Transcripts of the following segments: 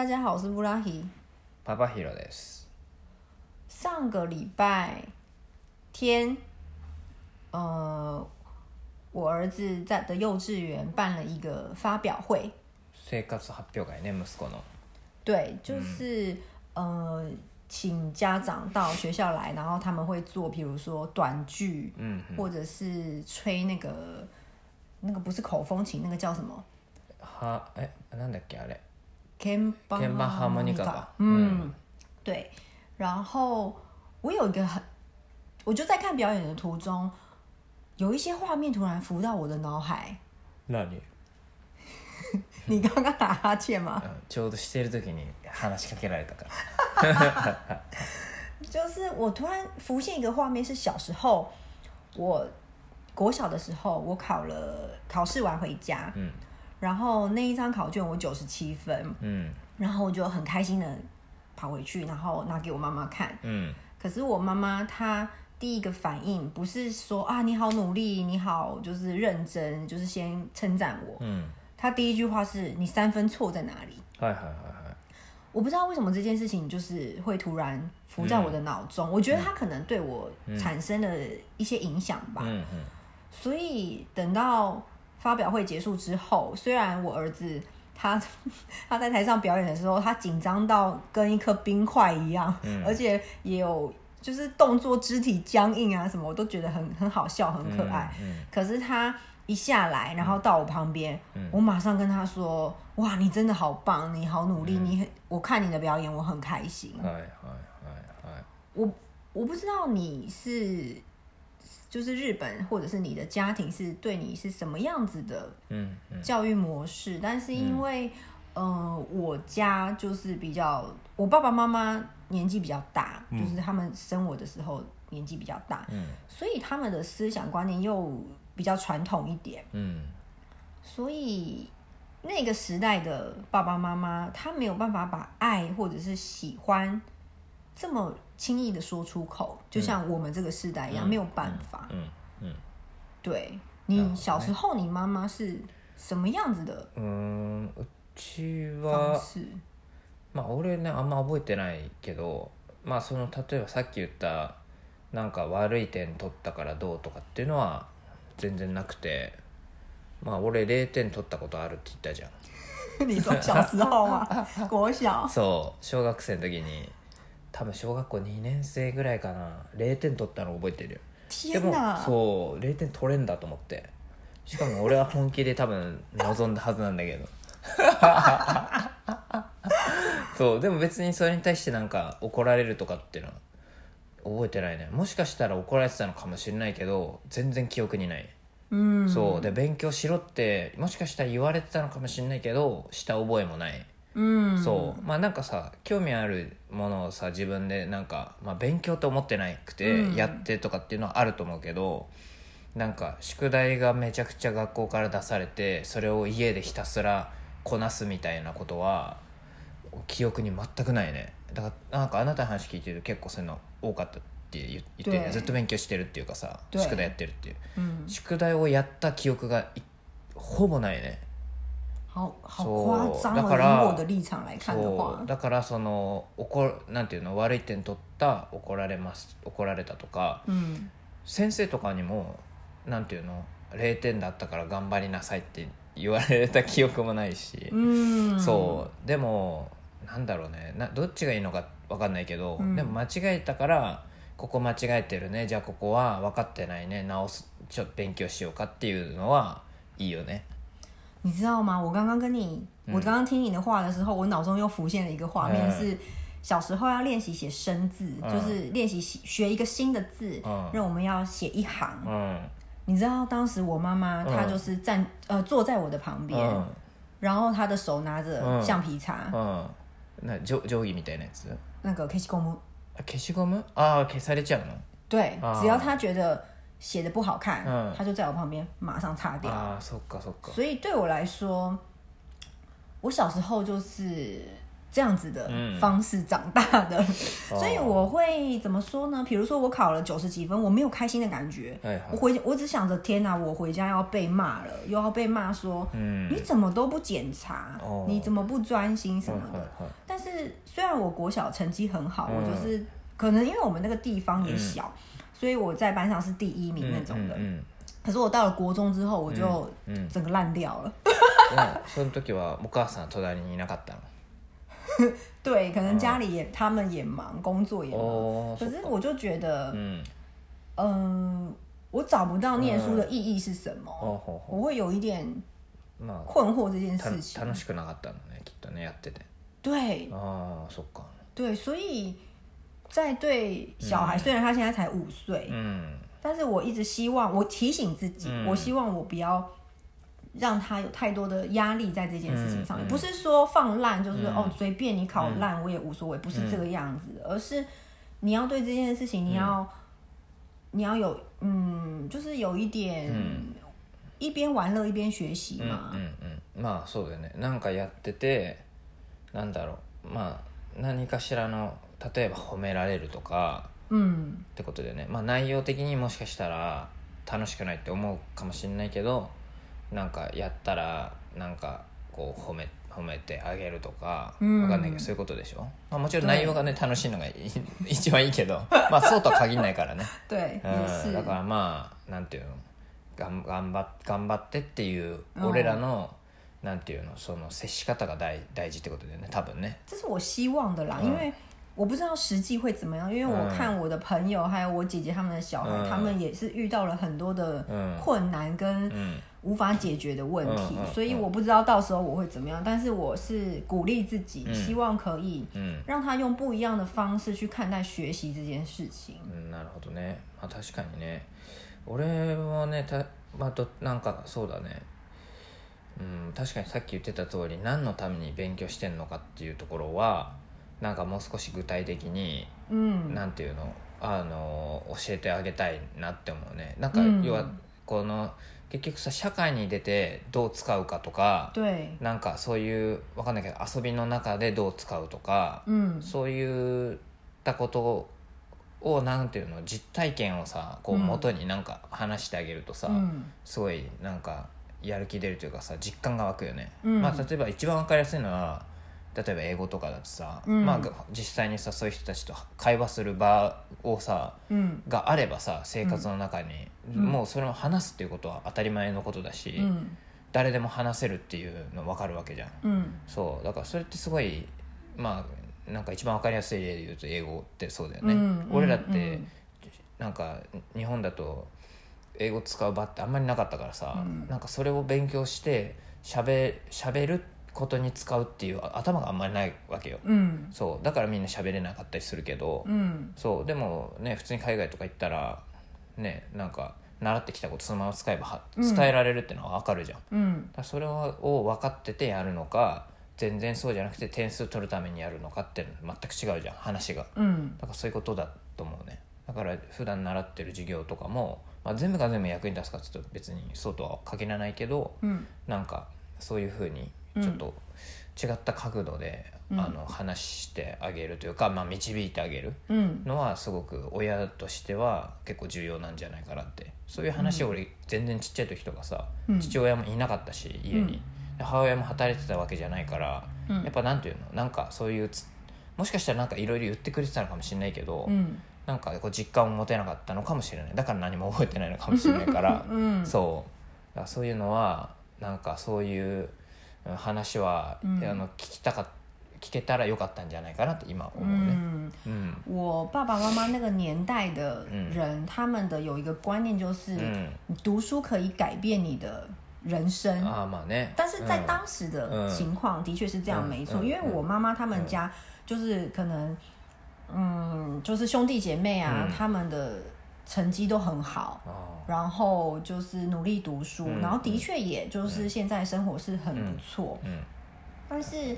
大家好，我是布拉希。パパヒロです。上个礼拜天，呃，我儿子在的幼稚园办了一个发表会，生活発表会ね、息子の。对，就是、呃，请家长到学校来，然后他们会做，比如说短剧，うん。或者是吹那个那个不是口风琴，那个叫什么？は、え、なんだっけあれ。 鍵盤鍵盤ハーモニカ吧嗯，对。然后我有一个很，我就在看表演的途中，有一些画面突然浮到我的脑海。何？你刚刚打哈欠吗？ちょうどしてる時に話しかけられたから。就是我突然浮现一个画面，是小时候我国小的时候，我考了考试完回家，うん。 然后那一张考卷我九十七分，うん。然后我就很开心的跑回去，然后拿给我妈妈看。うん。可是我妈妈她第一个反应不是说啊你好努力，你好就是认真，就是先称赞我。うん。她第一句话是你三分错在哪里？はいはいはいはい。我不知道为什么这件事情就是会突然浮在我的脑中，我觉得它可能对我产生了一些影响吧。うんうん。所以等到 发表会结束之后，虽然我儿子他他在台上表演的时候，他紧张到跟一颗冰块一样，而且也有就是动作、肢体僵硬啊什么，我都觉得很很好笑、很可愛。うん可是他一下来，然后到我旁边，我马上跟他说：“哇，你真的好棒，你好努力，你很我看你的表演，我很開心。はいはいはいはい。我我不知道你是 就是日本或者是你的家庭是对你是什么样子的うんうん。教育模式，但是因为、呃我家就是比较我爸爸妈妈年纪比较大，就是他们生我的时候年纪比较大，うん所以他们的思想观念又比较传统一点，うん。所以那个时代的爸爸妈妈，他没有办法把爱或者是喜欢 这么轻易的说出口，就像我们这个时代一样，没有办法。うんうん。对你小时候，你妈妈是什么样子的？うーん。うち方は。式？まあ俺ねあんま覚えてないけどまあその例えばさっき言ったなんか悪い点取ったからどうとかっていうのは全然なくてまあ俺0点取ったことあるって言ったじゃん 你说小时候吗？国小？そう小学生の時に多分小学校2年生ぐらいかな。0点取ったの覚えてるよ。でも！そう0点取れんだと思って。しかも俺は本気で多分望んだはずなんだけど。そうでも別にそれに対してなんか怒られるとかっていうのは覚えてないね。もしかしたら怒られてたのかもしれないけど全然記憶にない、嗯，そうで勉強しろってもしかしたら言われてたのかもしれないけどした覚えもない嗯，そう。まあなんかさ興味あるものをさ自分でなんか、まあ、勉強と思ってなくてやってとかっていうのはあると思うけど、なんか宿題がめちゃくちゃ学校から出されてそれを家でひたすらこなすみたいなことは記憶に全くないね。だからなんかあなたの話聞いてると結構そういうの多かったって言言ってずっと勉強してるっていうかさ对宿題やってるっていう。嗯，宿題をやった記憶がいほぼないね好好夸张哦！だから以我的立场来看的话だからその怒るなんていうの悪い点取った怒られます怒られたとか嗯先生とかにもなんていうの0点だったから頑張りなさいって言われた記憶もないし、嗯，そう。でもなんだろうね。などっちがいいのか分かんないけど、うん。でも間違えたからここ間違えてるね。じゃあここは分かってないね。直すちょっと勉強しようかっていうのはいいよね你知道吗？我刚刚跟你，我刚刚听你的话的时候，我脑中又浮现了一个画面，嗯是小时候要练习写生字，就是练习写学一个新的字，嗯让我们要写一行。うん你知道当时我妈妈她就是站、呃坐在我的旁边，うん然后她的手拿着嗯橡皮擦，うんな定定規みたいなやつ那个 K 西公木，あ消しゴムああ消されちゃうの对，啊只要她觉得 写的不好看，嗯她就在我旁边马上擦掉。ああそっかそっか所以对我来说，我小时候就是 这样子的方式长大的，所以我会怎么说呢？比如说我考了九十几分，我没有开心的感觉，我回我只想着天哪，我回家要被骂了，又要被骂说，你怎么都不检查，你怎么不专心什么的。但是虽然我国小成绩很好，我就是可能因为我们那个地方也小， 所以我在班上是第一名那种的。可是我到了国中之后，我就整个烂掉了。その時はお母さん隣にいなかったの。对，可能家里也他们也忙，工作也忙。可是我就觉得，嗯，我找不到念书的意义是什么，我会有一点困惑这件事情。楽しくなかったのね、きっとねやってて。对。啊，そっか。对，所以 在对小孩，虽然他现在才五岁，嗯，但是我一直希望，我提醒自己，我希望我不要。让他有太多的压力在这件事情上面，不是说放烂，就是哦随便你考烂我也无所谓，不是这个样子，而是你要对这件事情，你要你要有嗯，就是有一点一边玩乐一边学习嘛。嗯嗯，まあそうだよね。なんかやってて、なんだろう、まあ何かしらの 例えば褒められるとか、うん。ってことでね。まあ内容的にもしかしたら楽しくないって思うかもしれないけど。なんかやったらなんかこう褒め褒めてあげるとか、うん、分かんないけどそういうことでしょ、まあ、もちろん内容がね楽しいのが 一番いいけどまあそうとは限らないからね、うん、だからまあなんていうの？がん頑張頑張ってっていう俺らの、うん、なんていうの？その接し方が大大事ってことだよね。多分ね。这是我希望的啦、因为我不知道实际会怎么样，因为我看我的朋友还有我姐姐他们的小孩，他们也是遇到了很多的困难跟。无法解决的问题，所以我不知道到时候我会怎么样。但是我是鼓励自己，希望可以让他用不一样的方式去看待学习这件事情。うん、なるほどね。まあ確かにね。俺はね、たまあどなんかそうだね。うん、確かにさっき言ってた通り何のために勉強してんのかっていうところは なんかもう少し具体的に、うん、なんていうのあの教えてあげたいなって思うね。なんか、要はこの結局さ社会に出てどう使うかとかなんかそういうわかんないけど遊びの中でどう使うとか、うん、そういったことをなんていうの実体験をさこう元になんか話してあげるとさ、うん、すごいなんかやる気出るというかさ実感が湧くよね。うん、まあ、例えば一番わかりやすいのは例えば英語とかだとさ、うん、まあ、実際にさそういう人たちと会話する場をさ、うん、があればさ生活の中に、うん、もうそれを話すっていうことは当たり前のことだし、誰でも話せるっていうの分かるわけじゃん、そう。だからそれってすごいまあなんか一番分かりやすい例で言うと英語ってそうだよね、俺らって、なんか日本だと英語使う場ってあんまりなかったからさ、うん、なんかそれを勉強してしゃべるってことに使うっていう頭があんまりないわけよ、うん、そう。だからみんな喋れなかったりするけど、うん、そう。でもね普通に海外とか行ったらねなんか習ってきたことそのまま使えば伝えられるっていうのは分かるじゃん、うん、だそれを分かっててやるのか全然そうじゃなくて点数取るためにやるのかって全く違うじゃん話が、だからそういうことだと思うね。だから普段習ってる授業とかも、まあ、全部が全部役に立つかっていうと別にそうとは限らないけど、うん、なんかそういうふうにちょっと違った角度で、うん、あの話してあげるというか、まあ、導いてあげるのはすごく親としては結構重要なんじゃないかなって。そういう話を俺全然ちっちゃい時とかさ、うん、父親もいなかったし家に、うん、母親も働いてたわけじゃないから、やっぱなんていうの？なんかそういうもしかしたらなんかいろいろ言ってくれてたのかもしれないけど、うん、なんかこう実感を持てなかったのかもしれない。だから何も覚えてないのかもしれないから、そう。そういうのはなんかそういう話は、うん、あの聞きたか聞けたらよかったんじゃないかなって今思うね。嗯嗯，我爸爸妈妈那个年代的人，他们的有一个观念就是，读书可以改变你的人生啊嘛呢。但是在当时的情况的确是这样，没错。因为我妈妈他们家就是可能，嗯，就是兄弟姐妹啊，他们的。 成绩都很好，然后就是努力读书，然后的确也就是现在生活是很不错。嗯，但是，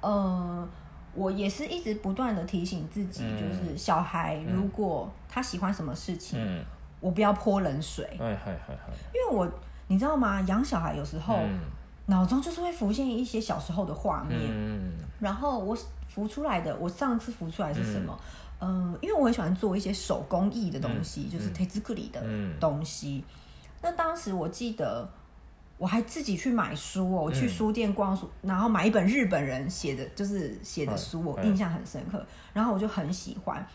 呃，我也是一直不断的提醒自己，就是小孩如果他喜欢什么事情，我不要泼冷水。因为我你知道吗？养小孩有时候脑中就是会浮现一些小时候的画面，然后我浮出来的，我上次浮出来是什么？嗯、因为我很喜欢做一些手工艺的东西，就是 t e z u k u r i 的嗯东西。那当时我记得我还自己去买书哦，我去书店逛书，然后买一本日本人写的，就是写的书，我嗯印象很深刻。然后我就很喜欢，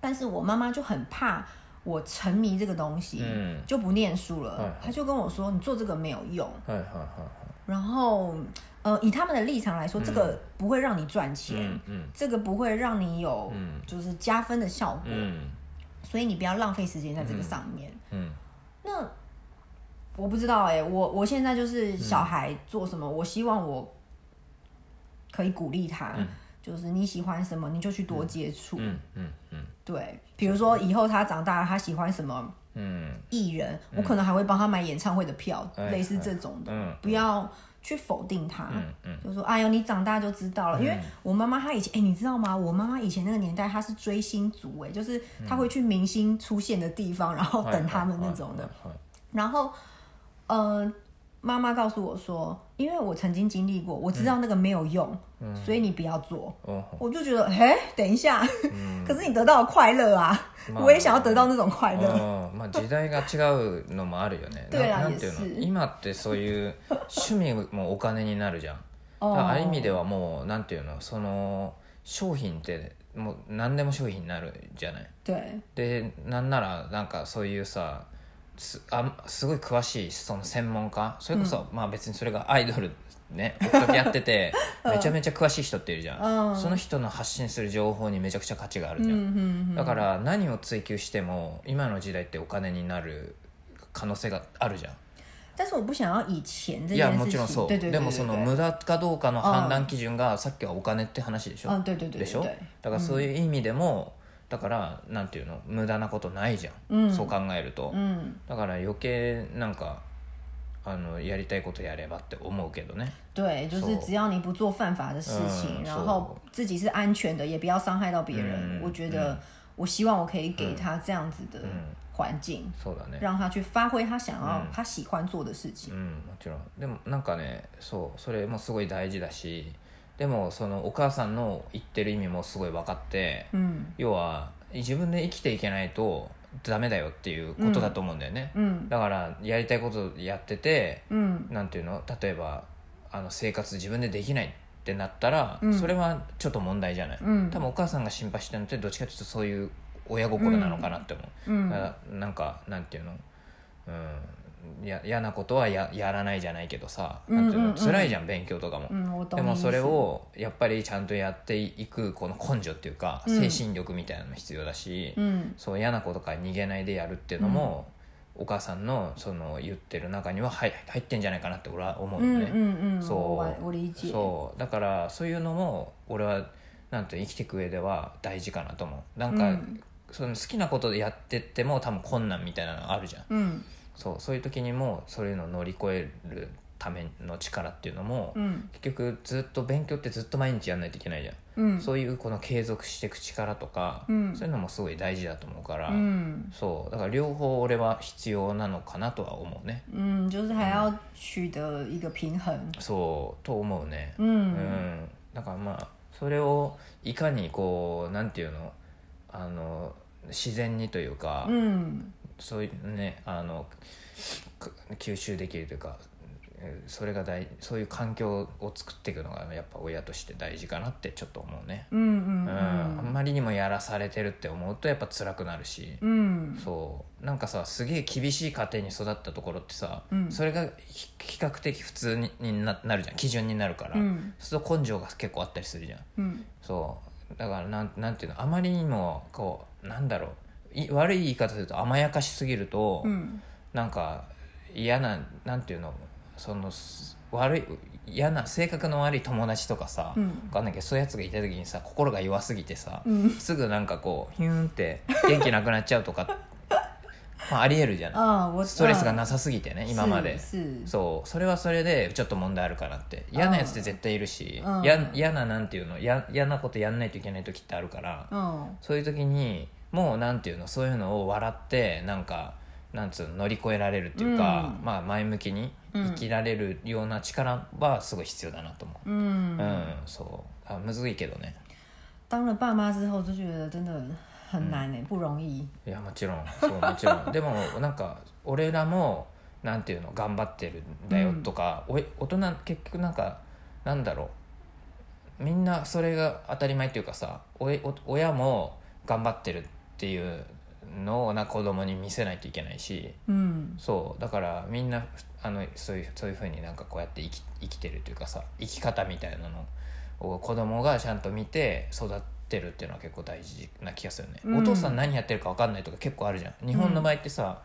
但是我妈妈就很怕我沉迷这个东西，嗯就不念书了。嗯她就跟我说：“你做这个没有用。”はいはいはい然后， 呃，以他们的立场来说，这个不会让你赚钱，うんうん这个不会让你有嗯就是加分的效果，うん所以你不要浪费时间在这个上面。うん那我不知道哎、我我现在就是小孩做什么，我希望我可以鼓励他，嗯就是你喜欢什么你就去多接触，うんうんうん对，比如说以后他长大了，他喜欢什么うん艺人，我可能还会帮他买演唱会的票，哎类似这种的，嗯不要 去否定他。うんうん就说：“哎呦，你长大就知道了。因为我妈妈她以前，哎、你知道吗？我妈妈以前那个年代，她是追星族，哎，就是她会去明星出现的地方，然后等他们那种的。はいはいはい然后，呃，妈妈告诉我说，因为我曾经经历过，我知道那个没有用，所以你不要做。お我就觉得，嘿，等一下，嗯可是你得到了快乐啊，まあ我也想要得到那种快乐。うん まあ時代が違うのもあるよね。ななんていうの？今ってそういう趣味もお金になるじゃん。ある意味ではもうなんていうの？その商品ってもう何でも商品になるじゃない？对，でなんならなんかそういうさすあすごい詳しいその専門家？それこそ、まあ別にそれがアイドルね追っかけやってて めちゃめちゃ詳しい人っているじゃん、うん。その人の発信する情報にめちゃくちゃ価値があるじゃん、嗯嗯だから何を追求しても今の時代ってお金になる可能性があるじゃん。但是我不想要以钱这いや件事情。もちろんそう。对对对でもその对無駄かどうかの判断基準がさっきはお金って話でしょ、嗯，对对对で。しょ？对对，だからそういう意味でも、だからなんていうの無駄なことないじゃん、そう考えると、嗯，だから余計なんかあのやりたいことやればって思うけどね。对，就是说只要你不做犯法的事情，嗯然后自己是安全的，也不要伤害到别人。嗯我觉得，我希望我可以给他这样子的环境，そうだね。让他去发挥他想要、他喜欢做的事情。うんもちろん。でもなんかねそうそれもすごい大事だしでもそのお母さんの言ってる意味もすごい分かって、嗯要は自分で生きていけないとダメだよっていうことだと思うんだよね、嗯だからやりたいことやってて嗯なんていうの？例えばあの生活自分でできないってなったら、うん。それはちょっと問題じゃない、うん。多分お母さんが心配してるのってどっちかというとそういう親心なのかなって思う、嗯だからなんかなんていうのうんや嫌なことはややらないじゃないけどさ、なんていう辛いじゃん勉強とかも、でもそれをやっぱりちゃんとやっていくこの根性っていうか、うん。精神力みたいなのも必要だし、嗯そう嫌なことから逃げないでやるっていうのも、お母さんのその言ってる中には入入ってんじゃないかなって俺は思うの嗯ね、そう。そう。だからそういうのも俺はなんて生きていく上では大事かなと思う。なんか、うん。その好きなことでやってっても多分困難みたいなのあるじゃん。嗯そうそういう時にもそういうのを乗り越えるための力っていうのも、嗯結局ずっと勉強ってずっと毎日やんないといけないじゃん、嗯そういうこの継続していく力とか、うん。そういうのもすごい大事だと思うから、嗯そうだから両方俺は必要なのかなとは思うね。嗯，就是还要取得一个平衡。そうと思うね。嗯うん。だからまあそれをいかにこうなんていうのあの自然にというか、嗯そういうねあのく吸収できるというかえーそれが大そういう環境を作っていくのがやっぱ親として大事かなってちょっと思うね、嗯うん嗯あんまりにもやらされてるって思うとやっぱ辛くなるし、嗯そう。なんかさすげえ厳しい家庭に育ったところってさ、うん。それがひ比較的普通ににななるじゃん。基準になるから、うん。そうすると根性が結構あったりするじゃん。嗯そう。だからなんなんていうのあまりにもこうなんだろうい悪い言い方すると甘やかしすぎると、嗯なんか嫌ななんていうのそのす悪い嫌な性格の悪い友達とかさ、うん。わかんないけどそういうやつがいた時にさ心が弱すぎてさ、嗯すぐなんかこうヒューンって元気なくなっちゃうとか まあありえるじゃない。ストレスがなさすぎてね今まで。そう。それはそれでちょっと問題あるかなって。嫌なやつって絶対いるし嫌ななんていうのや嫌なことやんないといけない時ってあるから嗯そういう時にもうなんていうのそういうのを笑ってなんかなんつうの乗り越えられるっていうか、まあ前向きに生きられるような力はすごい必要だなと思う。嗯，うん、そう。あむずいけどね。当了爸妈之后就觉得真的很难呢、不容易。いやもちろんそうもちろん。でもなんか俺らもなんていうの頑張ってるんだよとか、おい大人結局なんかなんだろう。みんなそれが当たり前っていうかさおいお親も頑張ってるっていうのをな子供に見せないといけないし嗯そうだからみんなあのそういうそういうふうになんかこうやって生き生きてるというかさ生き方みたいなのを子供がちゃんと見て育ってるっていうのは結構大事な気がするね、うん。お父さん何やってるか分かんないとか結構あるじゃん。日本の場合ってさ、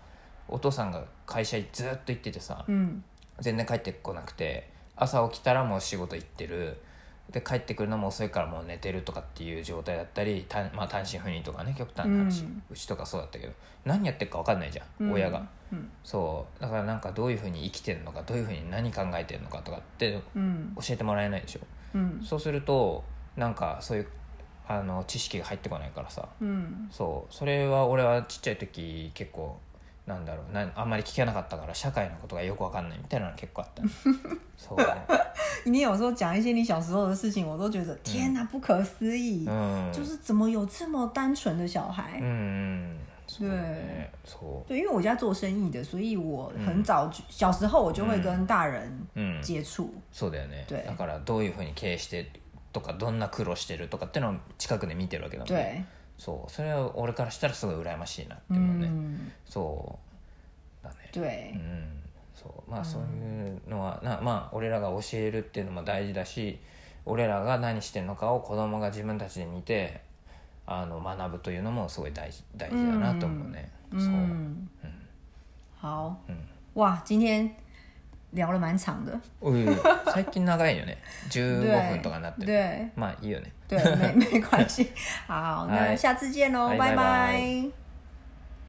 お父さんが会社ずっと行っててさ、嗯全然帰ってこなくて朝起きたらもう仕事行ってるで帰ってくるのも遅いからもう寝てるとかっていう状態だったりた、まあ、単身赴任とかね極端な話、うん。うちとかそうだったけど。何やってるか分かんないじゃん、嗯親が。嗯そう。だからなんかどういうふうに生きてるのかどういうふうに何考えてるのかとかって嗯教えてもらえないでしょ。嗯そうするとなんかそういうあの知識が入ってこないからさ。嗯そう。それは俺はちっちゃい時結構なんだろうなあんまり聞けなかったから社会のことがよくわかんないみたいなの結構あったそう你有时候讲一些你小时候的事情，我都觉得天哪，不可思议，うん就是怎么有这么单纯的小孩？うんうんそうねそ对，因为我家做生意的，所以我很早就、小时候我就会跟大人接触。そうだよね对だからどういうふうに経営してるとかどんな苦労してるとかってのを近くで見てるわけだもんね对，そうそれは俺からしたらすごい羨ましいなって思うね、嗯，そうだね。对。う，んそう。まあそういうのはなまあ俺らが教えるっていうのも大事だし俺らが何してるのかを子供が自分たちで見てあの学ぶというのもすごい大事大事だなと思うね、そう。嗯，好，嗯哇，今天聊了蛮长的，最近長いよね。15对分とかなってる。对。まあいいよね。对，没没关系，好，那嗨下次见喽，拜拜